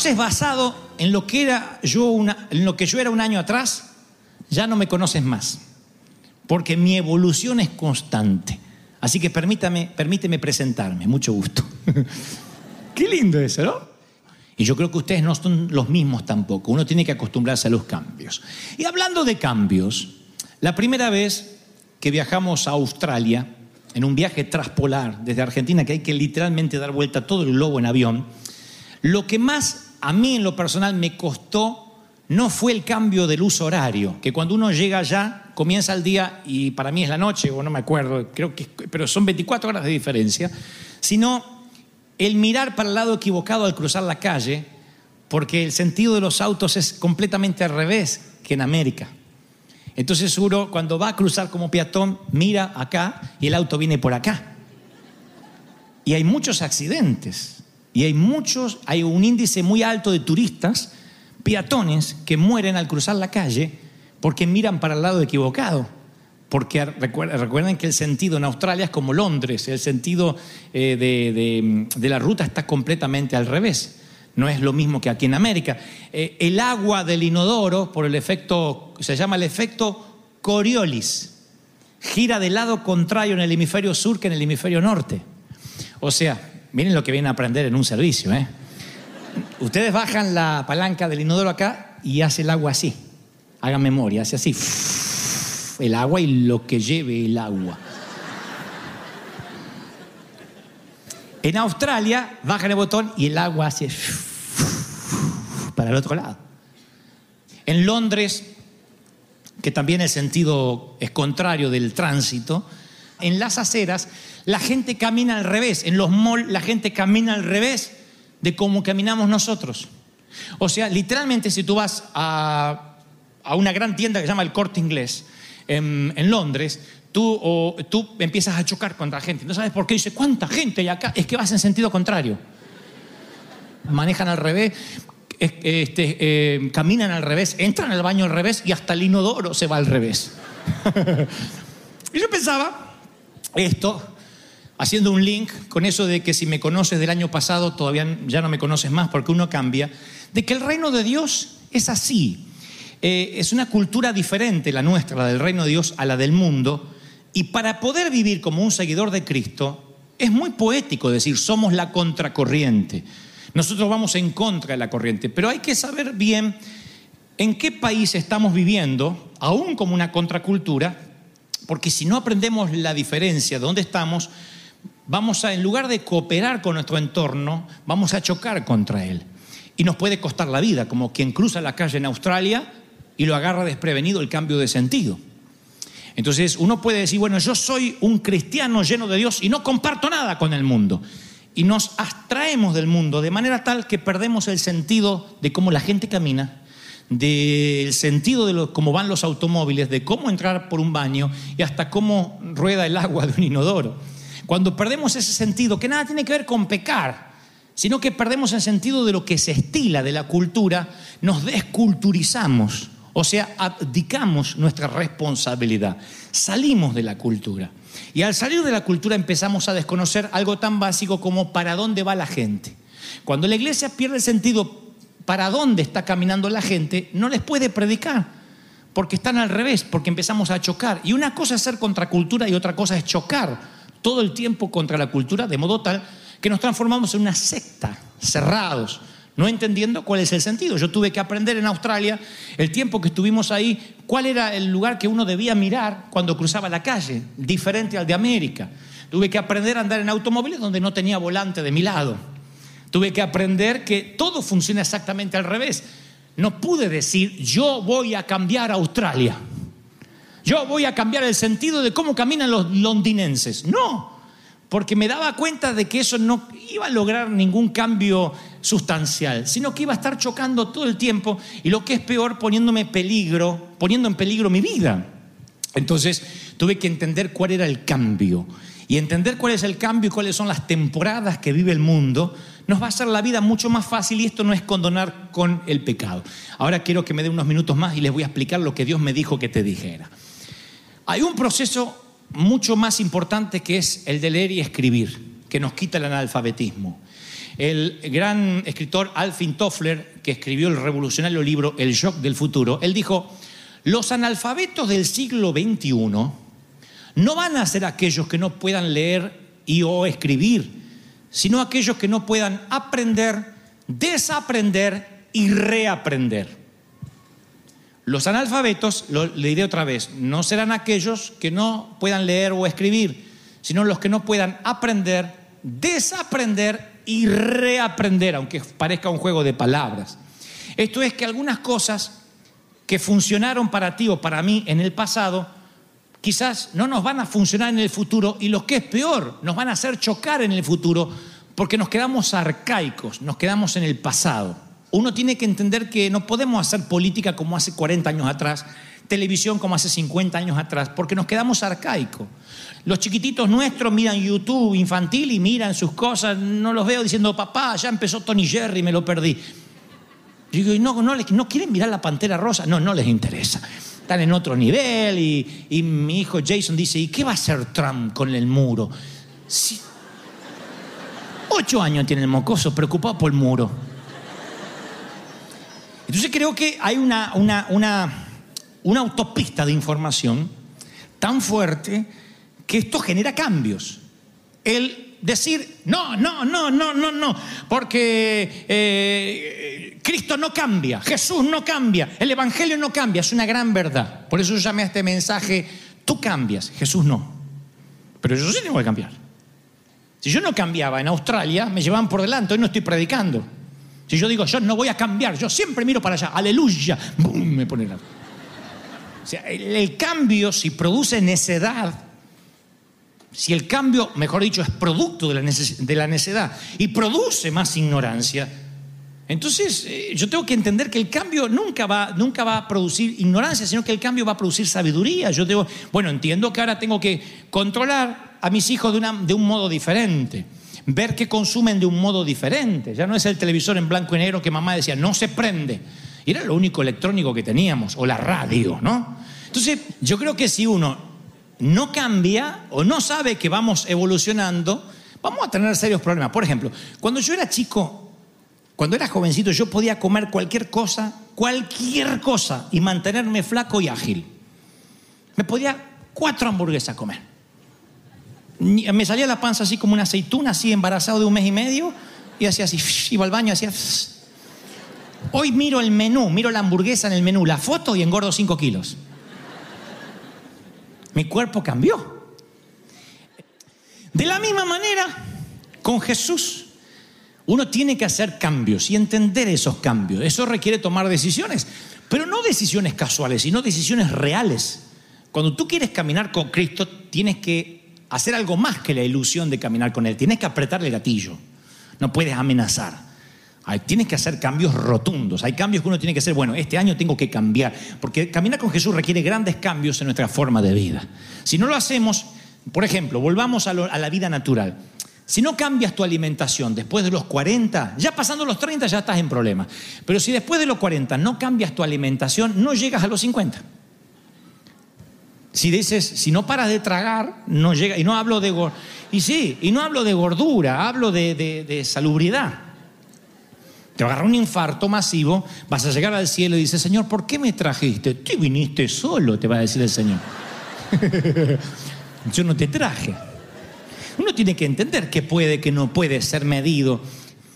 conoces basado en lo que era yo una- en lo que yo era un año atrás, ya no me conoces más. Porque mi evolución es constante. Así que permítame, permíteme presentarme, mucho gusto. Qué lindo eso, ¿no? Y yo creo que ustedes no son los mismos tampoco. Uno tiene que acostumbrarse a los cambios. Y hablando de cambios, la primera vez que viajamos a Australia, en un viaje traspolar desde Argentina, que hay que literalmente dar vuelta todo el globo en avión, lo que más a mí en lo personal me costó no fue el cambio del uso horario, que cuando uno llega allá comienza el día y para mí es la noche, o no me acuerdo, creo que, pero son 24 horas de diferencia, sino el mirar para el lado equivocado al cruzar la calle, porque el sentido de los autos es completamente al revés que en América. Entonces uno cuando va a cruzar como peatón mira acá y el auto viene por acá. Y hay muchos accidentes. Y hay muchos, hay un índice muy alto de turistas, peatones, que mueren al cruzar la calle porque miran para el lado equivocado. Porque recuer- recuerden que el sentido en Australia es como Londres, el sentido eh, de, de- de la ruta está completamente al revés. No es lo mismo que aquí en América. Eh, el agua del inodoro, por el efecto, se llama el efecto Coriolis, gira del lado contrario en el hemisferio sur que en el hemisferio norte. O sea, miren lo que vienen a aprender en un servicio. ¿eh? Ustedes bajan la palanca del inodoro acá y hace el agua así. Hagan memoria, hace así. El agua y lo que lleve el agua. En Australia bajan el botón y el agua hace para el otro lado. En Londres, que también el sentido es contrario del tránsito, en las aceras la gente camina al revés, en los malls la gente camina al revés de cómo caminamos nosotros. O sea, literalmente si tú vas a, a una gran tienda que se llama el Corte Inglés en, en Londres, tú, o, tú empiezas a chocar contra gente. No sabes por qué. Dice, ¿cuánta gente hay acá? Es que vas en sentido contrario. Manejan al revés, es- este, eh, caminan al revés, entran al baño al revés y hasta el inodoro se va al revés. y yo pensaba esto, haciendo un link con eso de que si me conoces del año pasado, todavía ya no me conoces más porque uno cambia, de que el reino de Dios es así. Eh, es una cultura diferente la nuestra, la del reino de Dios, a la del mundo. Y para poder vivir como un seguidor de Cristo, es muy poético decir, somos la contracorriente. Nosotros vamos en contra de la corriente, pero hay que saber bien en qué país estamos viviendo, aún como una contracultura, porque si no aprendemos la diferencia de dónde estamos, vamos a, en lugar de cooperar con nuestro entorno, vamos a chocar contra él. Y nos puede costar la vida, como quien cruza la calle en Australia y lo agarra desprevenido el cambio de sentido. Entonces uno puede decir, bueno, yo soy un cristiano lleno de Dios y no comparto nada con el mundo. Y nos abstraemos del mundo de manera tal que perdemos el sentido de cómo la gente camina, del sentido de lo- cómo van los automóviles, de cómo entrar por un baño y hasta cómo rueda el agua de un inodoro. Cuando perdemos ese sentido, que nada tiene que ver con pecar, sino que perdemos el sentido de lo que se estila de la cultura, nos desculturizamos, o sea, abdicamos nuestra responsabilidad, salimos de la cultura. Y al salir de la cultura empezamos a desconocer algo tan básico como para dónde va la gente. Cuando la iglesia pierde el sentido para dónde está caminando la gente, no les puede predicar, porque están al revés, porque empezamos a chocar. Y una cosa es ser contracultura y otra cosa es chocar todo el tiempo contra la cultura, de modo tal que nos transformamos en una secta, cerrados, no entendiendo cuál es el sentido. Yo tuve que aprender en Australia, el tiempo que estuvimos ahí, cuál era el lugar que uno debía mirar cuando cruzaba la calle, diferente al de América. Tuve que aprender a andar en automóviles donde no tenía volante de mi lado. Tuve que aprender que todo funciona exactamente al revés. No pude decir, yo voy a cambiar Australia. Yo voy a cambiar el sentido de cómo caminan los londinenses. No, porque me daba cuenta de que eso no iba a lograr ningún cambio sustancial, sino que iba a estar chocando todo el tiempo y lo que es peor, poniéndome peligro, poniendo en peligro mi vida. Entonces tuve que entender cuál era el cambio. Y entender cuál es el cambio y cuáles son las temporadas que vive el mundo nos va a hacer la vida mucho más fácil y esto no es condonar con el pecado. Ahora quiero que me dé unos minutos más y les voy a explicar lo que Dios me dijo que te dijera. Hay un proceso mucho más importante que es el de leer y escribir, que nos quita el analfabetismo. El gran escritor Alfin Toffler, que escribió el revolucionario libro El shock del futuro, él dijo, los analfabetos del siglo XXI no van a ser aquellos que no puedan leer y o escribir, sino aquellos que no puedan aprender, desaprender y reaprender. Los analfabetos, lo diré otra vez, no serán aquellos que no puedan leer o escribir, sino los que no puedan aprender, desaprender y reaprender, aunque parezca un juego de palabras. Esto es que algunas cosas que funcionaron para ti o para mí en el pasado, quizás no nos van a funcionar en el futuro y lo que es peor, nos van a hacer chocar en el futuro porque nos quedamos arcaicos, nos quedamos en el pasado. Uno tiene que entender que no podemos hacer política como hace 40 años atrás, televisión como hace 50 años atrás, porque nos quedamos arcaicos. Los chiquititos nuestros miran YouTube infantil y miran sus cosas, no los veo diciendo, papá, ya empezó Tony Jerry, me lo perdí. Yo digo, no, no, no quieren mirar la Pantera Rosa, no, no les interesa. Están en otro nivel y, mi hijo Jason dice, ¿y qué va a hacer Trump con el muro? Ocho años tiene el mocoso, preocupado por el muro. Entonces creo que hay una autopista de información tan fuerte que esto genera cambios. El decir, no, no, no, no, no, no, porque eh, Cristo no cambia, Jesús no cambia, el Evangelio no cambia, es una gran verdad. Por eso yo llamé a este mensaje, tú cambias, Jesús no. Pero yo sí tengo que cambiar. Si yo no cambiaba en Australia, me llevaban por delante, hoy no estoy predicando. Si yo digo, yo no voy a cambiar, yo siempre miro para allá, aleluya, ¡bum! me pone la... O sea, el, cambio, si produce necedad, si el cambio, mejor dicho, es producto de la, de la necedad y produce más ignorancia, entonces eh, yo tengo que entender que el cambio nunca va, nunca va a producir ignorancia, sino que el cambio va a producir sabiduría. Yo digo, bueno, entiendo que ahora tengo que controlar a mis hijos de, una- de un modo diferente, ver qué consumen de un modo diferente. Ya no es el televisor en blanco y negro que mamá decía, no se prende. Y era lo único electrónico que teníamos, o la radio, ¿no? Entonces, yo creo que si uno no cambia o no sabe que vamos evolucionando, vamos a tener serios problemas. Por ejemplo, cuando yo era chico, cuando era jovencito, yo podía comer cualquier cosa, cualquier cosa, y mantenerme flaco y ágil. Me podía cuatro hamburguesas comer. Me salía la panza así como una aceituna, así embarazado de un mes y medio, y hacía así, iba al baño, hacía... Hoy miro el menú, miro la hamburguesa en el menú, la foto y engordo 5 kilos. Mi cuerpo cambió. De la misma manera, con Jesús, uno tiene que hacer cambios y entender esos cambios. Eso requiere tomar decisiones, pero no decisiones casuales, sino decisiones reales. Cuando tú quieres caminar con Cristo, tienes que hacer algo más que la ilusión de caminar con Él. Tienes que apretar el gatillo. No puedes amenazar. Tienes que hacer cambios rotundos. Hay cambios que uno tiene que hacer, bueno, este año tengo que cambiar, porque caminar con Jesús requiere grandes cambios en nuestra forma de vida. Si no lo hacemos, por ejemplo, volvamos a, lo- a la vida natural. Si no cambias tu alimentación después de los 40, ya pasando los 30 ya estás en problemas. Pero si después de los 40 no cambias tu alimentación, no llegas a los 50. Si dices, si no paras de tragar, no llega. Y no hablo de y sí, y no hablo de gordura, hablo de, de- de salubridad. Te va a agarrar un infarto masivo, vas a llegar al cielo y dices, Señor, ¿por qué me trajiste? Tú viniste solo, te va a decir el Señor. Yo no te traje. Uno tiene que entender que puede, que no puede ser medido.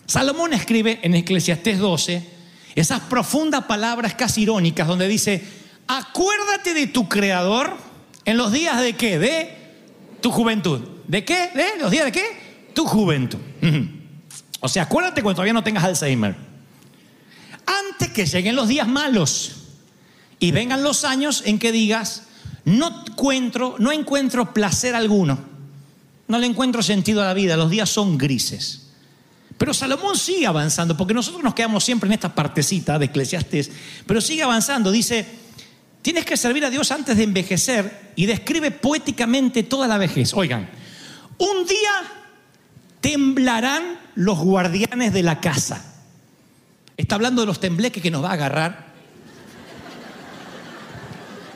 Salomón escribe en Eclesiastés 12 esas profundas palabras casi irónicas donde dice, acuérdate de tu creador en los días de qué? De tu juventud. ¿De qué? ¿De los días de qué? Tu juventud. O sea, acuérdate cuando todavía no tengas Alzheimer. Antes que lleguen los días malos y vengan los años en que digas, no encuentro, no encuentro placer alguno. No le encuentro sentido a la vida, los días son grises. Pero Salomón sigue avanzando, porque nosotros nos quedamos siempre en esta partecita de Eclesiastés, pero sigue avanzando, dice, tienes que servir a Dios antes de envejecer y describe poéticamente toda la vejez. Oigan, un día temblarán los guardianes de la casa. Está hablando de los tembleques que nos va a agarrar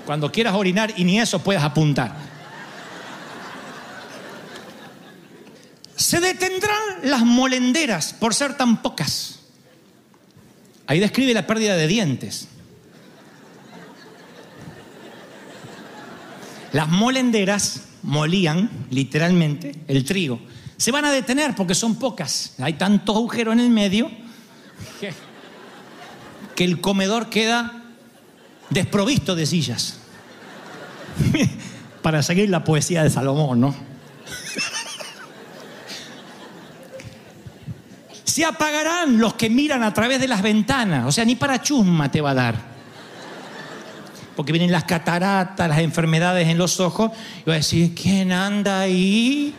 cuando quieras orinar y ni eso puedas apuntar. Se detendrán las molenderas por ser tan pocas. Ahí describe la pérdida de dientes. Las molenderas molían literalmente el trigo. Se van a detener porque son pocas. Hay tantos agujeros en el medio que, que el comedor queda desprovisto de sillas. Para seguir la poesía de Salomón, ¿no? Se apagarán los que miran a través de las ventanas. O sea, ni para chusma te va a dar. Porque vienen las cataratas, las enfermedades en los ojos. Y va a decir, ¿quién anda ahí?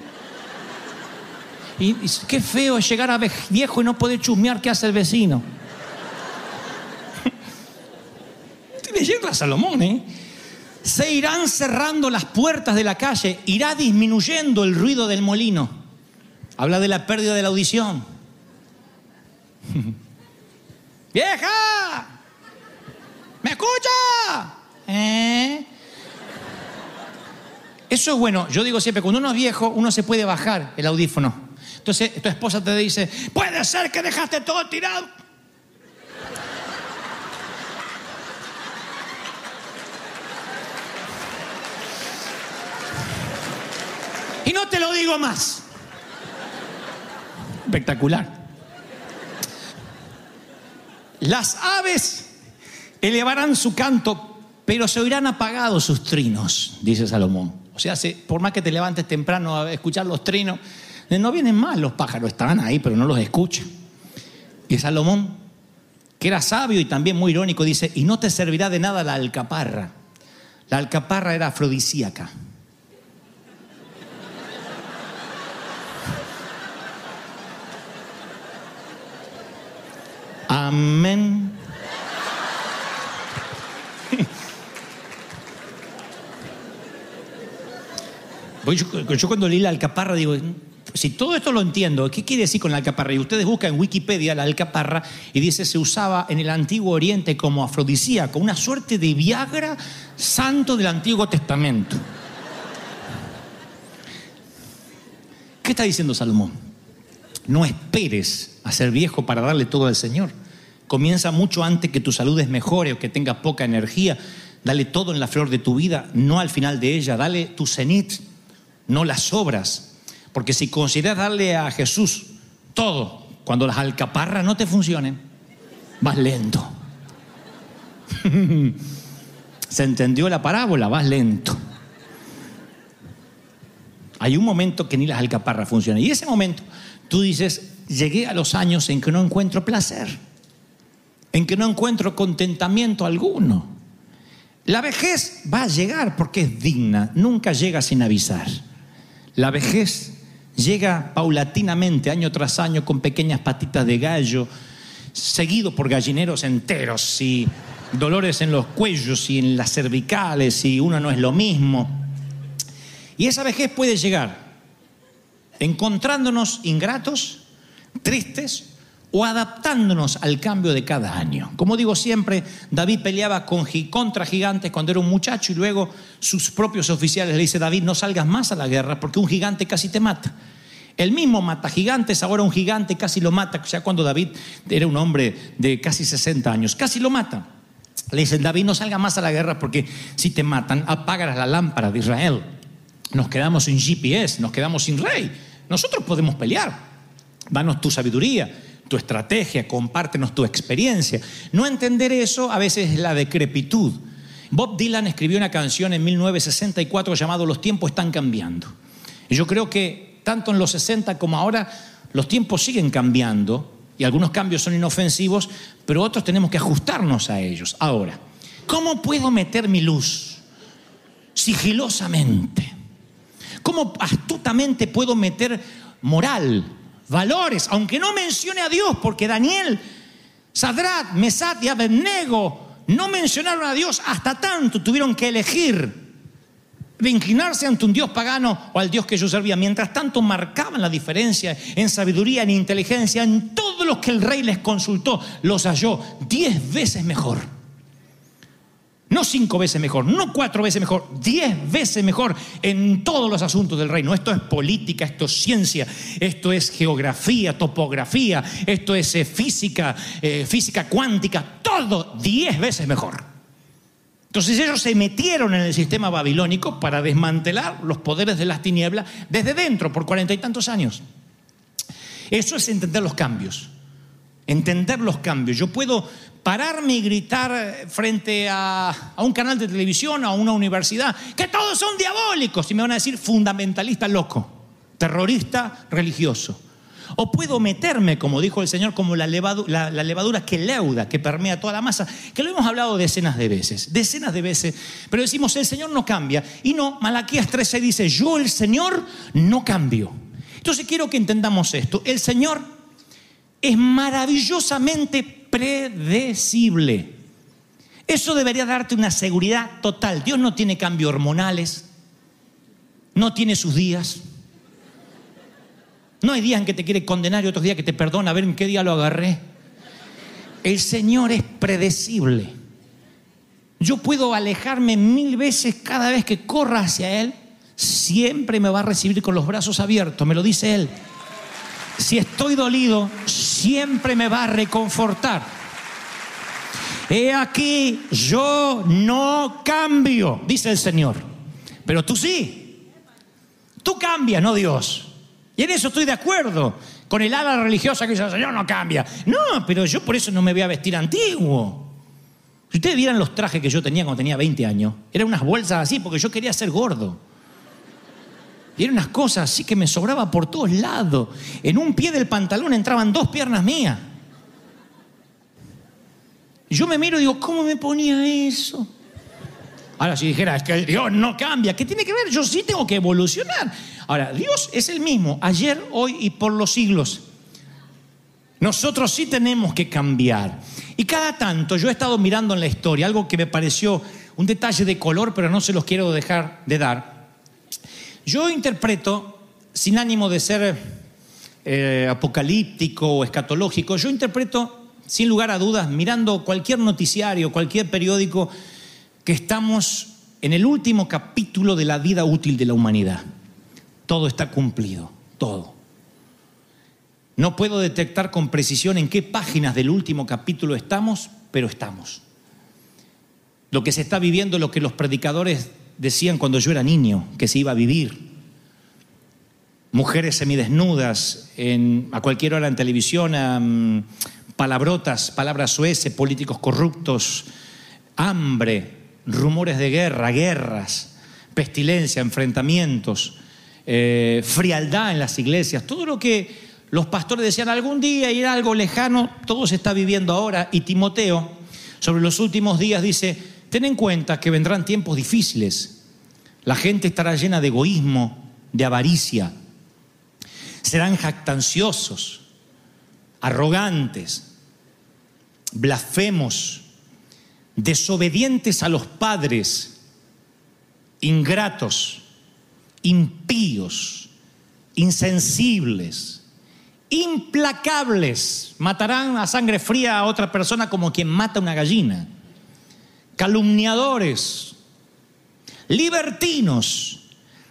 Y, qué feo es llegar a viejo y no poder chusmear qué hace el vecino. Estoy leyendo a Salomón, ¿eh? Se irán cerrando las puertas de la calle, irá disminuyendo el ruido del molino. Habla de la pérdida de la audición. ¡Vieja! ¿Me escucha? ¿Eh? Eso es bueno. Yo digo siempre, cuando uno es viejo, uno se puede bajar el audífono. Entonces tu esposa te dice, puede ser que dejaste todo tirado. Y no te lo digo más. Espectacular. Las aves elevarán su canto, pero se oirán apagados sus trinos, dice Salomón. O sea, se- por más que te levantes temprano a escuchar los trinos, eh, no vienen mal los pájaros, están ahí, pero no los escucha. Y Salomón, que era sabio y también muy irónico, dice, y no te servirá de nada la alcaparra. La alcaparra era afrodisíaca. Amén. Yo, yo cuando leí la alcaparra digo, si todo esto lo entiendo, ¿qué quiere decir con la alcaparra? Y ustedes buscan en Wikipedia la alcaparra y dice se usaba en el Antiguo Oriente como afrodisíaco, una suerte de Viagra santo del Antiguo Testamento. ¿Qué está diciendo Salomón? No esperes a ser viejo para darle todo al Señor. Comienza mucho antes que tu salud es mejore o que tengas poca energía. Dale todo en la flor de tu vida, no al final de ella. Dale tu cenit, no las obras. Porque si consideras darle a Jesús todo, cuando las alcaparras no te funcionen, vas lento. Se entendió la parábola, vas lento. Hay un momento que ni las alcaparras funcionan. Y ese momento tú dices, llegué a los años en que no encuentro placer, en que no encuentro contentamiento alguno. La vejez va a llegar porque es digna, nunca llega sin avisar. La vejez llega paulatinamente, año tras año, con pequeñas patitas de gallo, seguido por gallineros enteros y dolores en los cuellos y en las cervicales y uno no es lo mismo. Y esa vejez puede llegar encontrándonos ingratos, tristes o adaptándonos al cambio de cada año. Como digo siempre, David peleaba contra gigantes cuando era un muchacho y luego sus propios oficiales le dicen, David, no salgas más a la guerra porque un gigante casi te mata. El mismo mata gigantes, ahora un gigante casi lo mata, ya cuando David era un hombre de casi 60 años, casi lo mata. Le dicen, David, no salga más a la guerra porque si te matan, apagarás la lámpara de Israel. Nos quedamos sin GPS, nos quedamos sin rey. Nosotros podemos pelear. Danos tu sabiduría, tu estrategia, compártenos tu experiencia. No entender eso a veces es la decrepitud. Bob Dylan escribió una canción en 1964 llamado Los tiempos están cambiando. Y yo creo que tanto en los 60 como ahora los tiempos siguen cambiando y algunos cambios son inofensivos, pero otros tenemos que ajustarnos a ellos. Ahora, ¿cómo puedo meter mi luz sigilosamente? ¿Cómo astutamente puedo meter moral, valores, aunque no mencione a Dios? Porque Daniel, Sadrat, Mesat y Abednego no mencionaron a Dios hasta tanto, tuvieron que elegir de inclinarse ante un Dios pagano o al Dios que ellos servían. Mientras tanto marcaban la diferencia en sabiduría, en inteligencia, en todo lo que el rey les consultó, los halló diez veces mejor. No cinco veces mejor, no cuatro veces mejor, diez veces mejor en todos los asuntos del reino. Esto es política, esto es ciencia, esto es geografía, topografía, esto es eh, física, eh, física cuántica, todo diez veces mejor. Entonces ellos se metieron en el sistema babilónico para desmantelar los poderes de las tinieblas desde dentro por cuarenta y tantos años. Eso es entender los cambios. Entender los cambios. Yo puedo pararme y gritar frente a, un canal de televisión, a una universidad, que todos son diabólicos. Y me van a decir fundamentalista loco, terrorista religioso. O puedo meterme, como dijo el Señor, como la levadura, la, la levadura, que leuda, que permea toda la masa, que lo hemos hablado decenas de veces, decenas de veces, pero decimos, el Señor no cambia. Y no, Malaquías 13 dice, yo el Señor no cambio. Entonces quiero que entendamos esto. El Señor es maravillosamente predecible. Eso debería darte una seguridad total. Dios no tiene cambios hormonales, no tiene sus días. No hay días en que te quiere condenar y otros días que te perdona, a ver en qué día lo agarré. El Señor es predecible. Yo puedo alejarme mil veces cada vez que corra hacia Él, siempre me va a recibir con los brazos abiertos, me lo dice Él. Si estoy dolido, siempre me va a reconfortar. He aquí, yo no cambio, dice el Señor. Pero tú sí. Tú cambias, no Dios. Y en eso estoy de acuerdo con el ala religiosa que dice, el Señor no cambia. No, pero yo por eso no me voy a vestir antiguo. Si ustedes vieran los trajes que yo tenía cuando tenía 20 años, eran unas bolsas así porque yo quería ser gordo. Y eran unas cosas así que me sobraba por todos lados. En un pie del pantalón entraban dos piernas mías. Yo me miro y digo, ¿cómo me ponía eso? Ahora, si dijera, es que Dios no cambia, ¿qué tiene que ver? Yo sí tengo que evolucionar. Ahora, Dios es el mismo, ayer, hoy y por los siglos. Nosotros sí tenemos que cambiar. Y cada tanto yo he estado mirando en la historia algo que me pareció un detalle de color, pero no se los quiero dejar de dar. Yo interpreto, sin ánimo de ser eh, apocalíptico o escatológico, yo interpreto, sin lugar a dudas, mirando cualquier noticiario, cualquier periódico, que estamos en el último capítulo de la vida útil de la humanidad. Todo está cumplido, todo. No puedo detectar con precisión en qué páginas del último capítulo estamos, pero estamos. Lo que se está viviendo, lo que los predicadores decían cuando yo era niño, que se iba a vivir. Mujeres semidesnudas en, a cualquier hora en televisión, um, palabrotas, palabras sueces, políticos corruptos, hambre, rumores de guerra, guerras, pestilencia, enfrentamientos, eh, frialdad en las iglesias, todo lo que los pastores decían algún día y era algo lejano, todo se está viviendo ahora. Y Timoteo, sobre los últimos días, dice, ten en cuenta que vendrán tiempos difíciles. La gente estará llena de egoísmo, de avaricia. Serán jactanciosos, arrogantes, blasfemos, desobedientes a los padres, ingratos, impíos, insensibles, implacables. Matarán a sangre fría a otra persona como quien mata una gallina. Calumniadores, libertinos,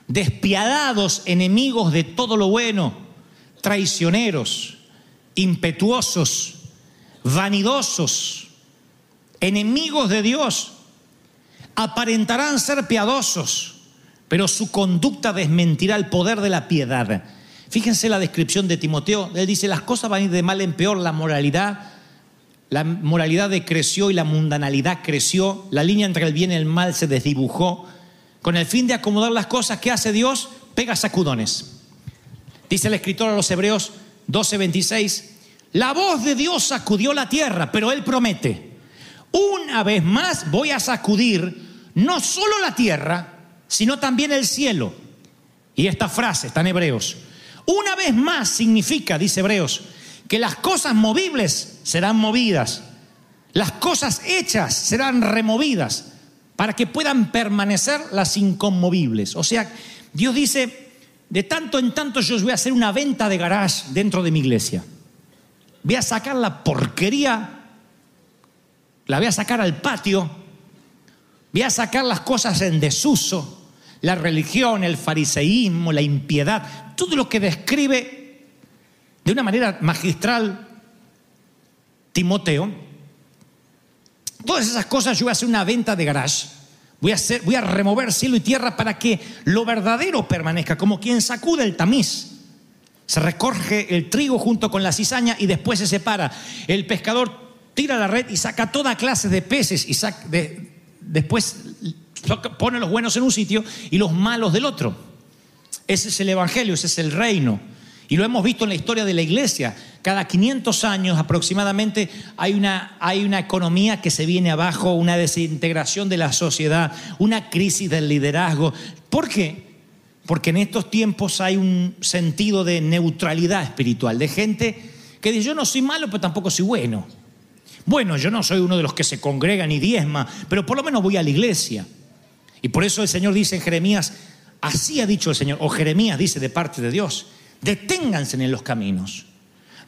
despiadados, enemigos de todo lo bueno, traicioneros, impetuosos, vanidosos, enemigos de Dios. Aparentarán ser piadosos, pero su conducta desmentirá el poder de la piedad. Fíjense la descripción de Timoteo. Él dice, las cosas van a ir de mal en peor, la moralidad, la moralidad decreció y la mundanalidad creció, la línea entre el bien y el mal se desdibujó. Con el fin de acomodar las cosas, ¿qué hace Dios? Pega sacudones. Dice el escritor a los Hebreos 12:26, la voz de Dios sacudió la tierra, pero Él promete, una vez más voy a sacudir no solo la tierra, sino también el cielo. Y esta frase está en Hebreos. Una vez más significa, dice Hebreos, que las cosas movibles serán movidas, las cosas hechas serán removidas para que puedan permanecer las inconmovibles. O sea, Dios dice, de tanto en tanto yo voy a hacer una venta de garage dentro de mi iglesia. Voy a sacar la porquería, la voy a sacar al patio, voy a sacar las cosas en desuso, la religión, el fariseísmo, la impiedad, todo lo que describe de una manera magistral Timoteo. Todas esas cosas yo voy a hacer una venta de garage. Voy a, hacer, voy a remover cielo y tierra para que lo verdadero permanezca, como quien sacude el tamiz. Se recoge el trigo junto con la cizaña y después se separa. El pescador tira la red y saca toda clase de peces y de, después pone los buenos en un sitio y los malos del otro. Ese es el Evangelio, ese es el reino. Y lo hemos visto en la historia de la iglesia. Cada 500 años aproximadamente hay una, hay una economía que se viene abajo, una desintegración de la sociedad, una crisis del liderazgo. ¿Por qué? Porque en estos tiempos hay un sentido de neutralidad espiritual, de gente que dice, yo no soy malo, pero tampoco soy bueno. Bueno, yo no soy uno de los que se congrega ni diezma, pero por lo menos voy a la iglesia. Y por eso el Señor dice en Jeremías, así ha dicho el Señor, o Jeremías dice de parte de Dios, deténganse en los caminos.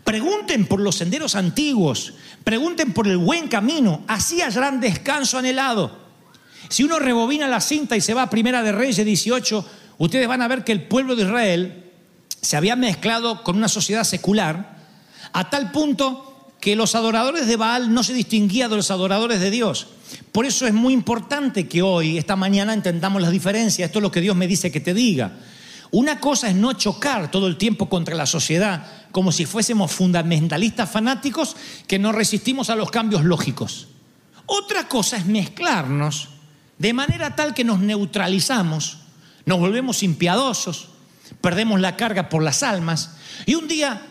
Pregunten por los senderos antiguos, pregunten por el buen camino, así hallarán descanso anhelado. Si uno rebobina la cinta y se va a Primera de Reyes 18, ustedes van a ver que el pueblo de Israel se había mezclado con una sociedad secular a tal punto que los adoradores de Baal no se distinguían de los adoradores de Dios. Por eso es muy importante que hoy, esta mañana, entendamos las diferencias. Esto es lo que Dios me dice que te diga. Una cosa es no chocar todo el tiempo contra la sociedad como si fuésemos fundamentalistas fanáticos que no resistimos a los cambios lógicos. Otra cosa es mezclarnos de manera tal que nos neutralizamos, nos volvemos impiadosos, perdemos la carga por las almas y un día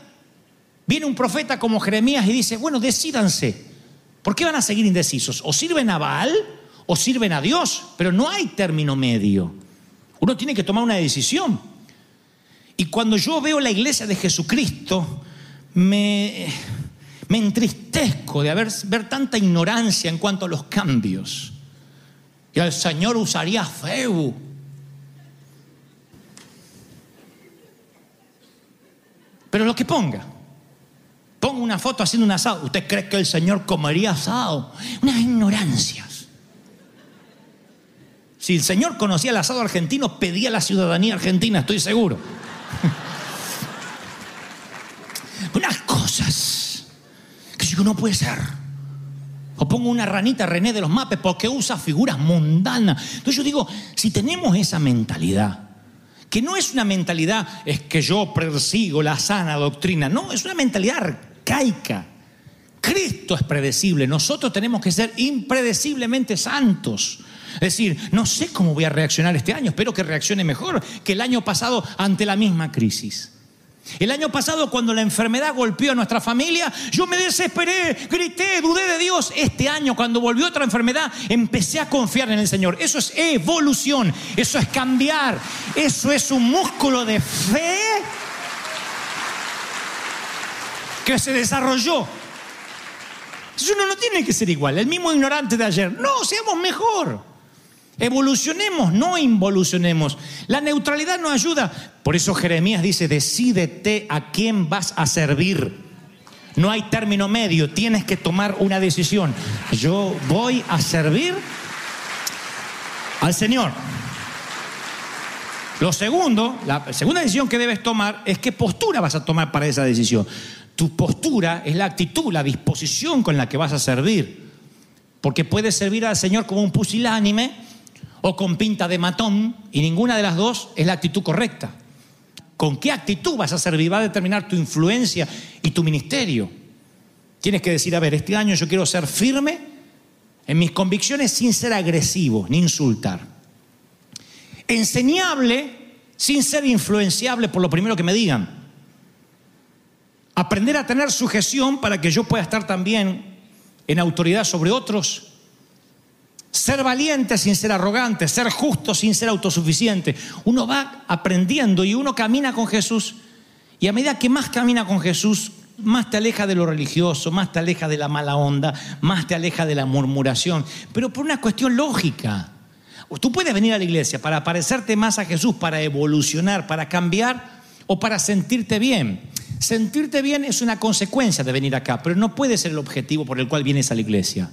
viene un profeta como Jeremías y dice, bueno, decídanse, ¿por qué van a seguir indecisos? O sirven a Baal o sirven a Dios, pero no hay término medio. Uno tiene que tomar una decisión. Y cuando yo veo la iglesia de Jesucristo, me, me entristezco de haber, ver tanta ignorancia en cuanto a los cambios. Y el Señor usaría feu. Pero lo que ponga. Ponga una foto haciendo un asado. ¿Usted cree que el Señor comería asado? Unas ignorancias. Si el Señor conocía el asado argentino, pedía la ciudadanía argentina, estoy seguro. Unas cosas digo, no puede ser. O pongo una ranita René de los mapes porque usa figuras mundanas. Entonces yo digo, si tenemos esa mentalidad, que no es una mentalidad, es que yo persigo la sana doctrina, no, es una mentalidad arcaica. Cristo es predecible, nosotros tenemos que ser impredeciblemente santos. Es decir, no sé cómo voy a reaccionar este año, espero que reaccione mejor que el año pasado ante la misma crisis. El año pasado cuando la enfermedad golpeó a nuestra familia, yo me desesperé, grité, dudé de Dios. Este año cuando volvió otra enfermedad, empecé a confiar en el Señor. Eso es evolución, eso es cambiar, eso es un músculo de fe que se desarrolló. Uno no tiene que ser igual, el mismo ignorante de ayer. No, seamos mejor. Evolucionemos, no involucionemos. La neutralidad no ayuda. Por eso Jeremías dice, decídete a quién vas a servir. No hay término medio, tienes que tomar una decisión. Yo voy a servir al Señor. Lo segundo, la segunda decisión que debes tomar es qué postura vas a tomar para esa decisión. Tu postura es la actitud, la disposición con la que vas a servir. Porque puedes servir al Señor como un pusilánime o con pinta de matón, y ninguna de las dos es la actitud correcta. ¿Con qué actitud vas a servir? Va a determinar tu influencia y tu ministerio. Tienes que decir, a ver, este año yo quiero ser firme en mis convicciones sin ser agresivo ni insultar. Enseñable sin ser influenciable por lo primero que me digan. Aprender a tener sujeción para que yo pueda estar también en autoridad sobre otros Ser valiente sin ser arrogante, ser justo sin ser autosuficiente. Uno va aprendiendo y uno camina con Jesús. Y a medida que más camina con Jesús, más te aleja de lo religioso, más te aleja de la mala onda, más te aleja de la murmuración. Pero por una cuestión lógica. Tú puedes venir a la iglesia para parecerte más a Jesús, para evolucionar, para cambiar o para sentirte bien. Sentirte bien es una consecuencia de venir acá, pero no puede ser el objetivo por el cual vienes a la iglesia.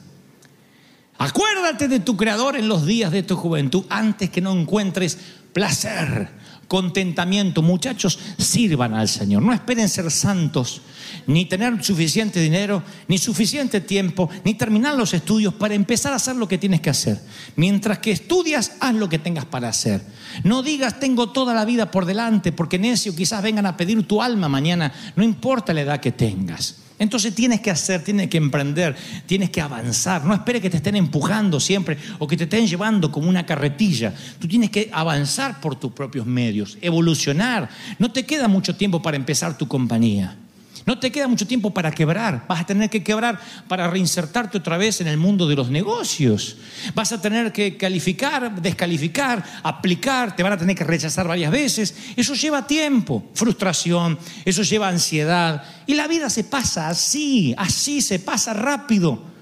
Acuérdate de tu Creador en los días de tu juventud antes que no encuentres placer contentamiento. Muchachos, sirvan al Señor. No esperen ser santos, ni tener suficiente dinero, ni suficiente tiempo, ni terminar los estudios para empezar a hacer lo que tienes que hacer. Mientras que estudias, haz lo que tengas para hacer. No digas, tengo toda la vida por delante, porque necio quizás vengan a pedir tu alma mañana, no importa la edad que tengas. Entonces tienes que hacer, tienes que emprender, tienes que avanzar. No espere que te estén empujando siempre o que te estén llevando como una carretilla. Tú tienes que avanzar por tus propios medios, evolucionar. No te queda mucho tiempo para empezar tu compañía. No te queda mucho tiempo para quebrar. Vas a tener que quebrar para reinsertarte otra vez en el mundo de los negocios. Vas a tener que calificar, descalificar, aplicar. Te van a tener que rechazar varias veces. Eso lleva tiempo, frustración, eso lleva ansiedad. Y la vida se pasa así, así se pasa rápido.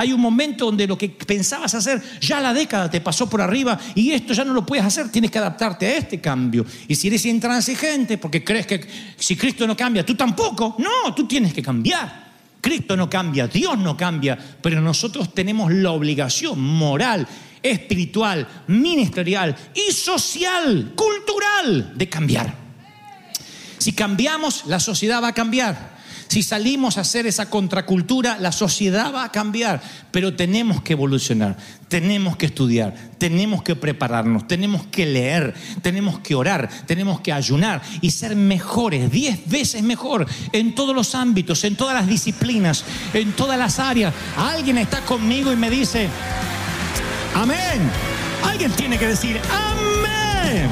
Hay un momento donde lo que pensabas hacer, ya la década te pasó por arriba y esto ya no lo puedes hacer, tienes que adaptarte a este cambio. Y si eres intransigente porque crees que si Cristo no cambia, tú tampoco, no, tú tienes que cambiar. Cristo no cambia, Dios no cambia, pero nosotros tenemos la obligación moral, espiritual, ministerial y social, cultural de cambiar. Si cambiamos, la sociedad va a cambiar. Si salimos a hacer esa contracultura, la sociedad va a cambiar, pero tenemos que evolucionar, tenemos que estudiar, tenemos que prepararnos, tenemos que leer, tenemos que orar, tenemos que ayunar y ser mejores, diez veces mejor en todos los ámbitos, en todas las disciplinas, en todas las áreas. Alguien está conmigo y me dice, amén. Alguien tiene que decir, amén.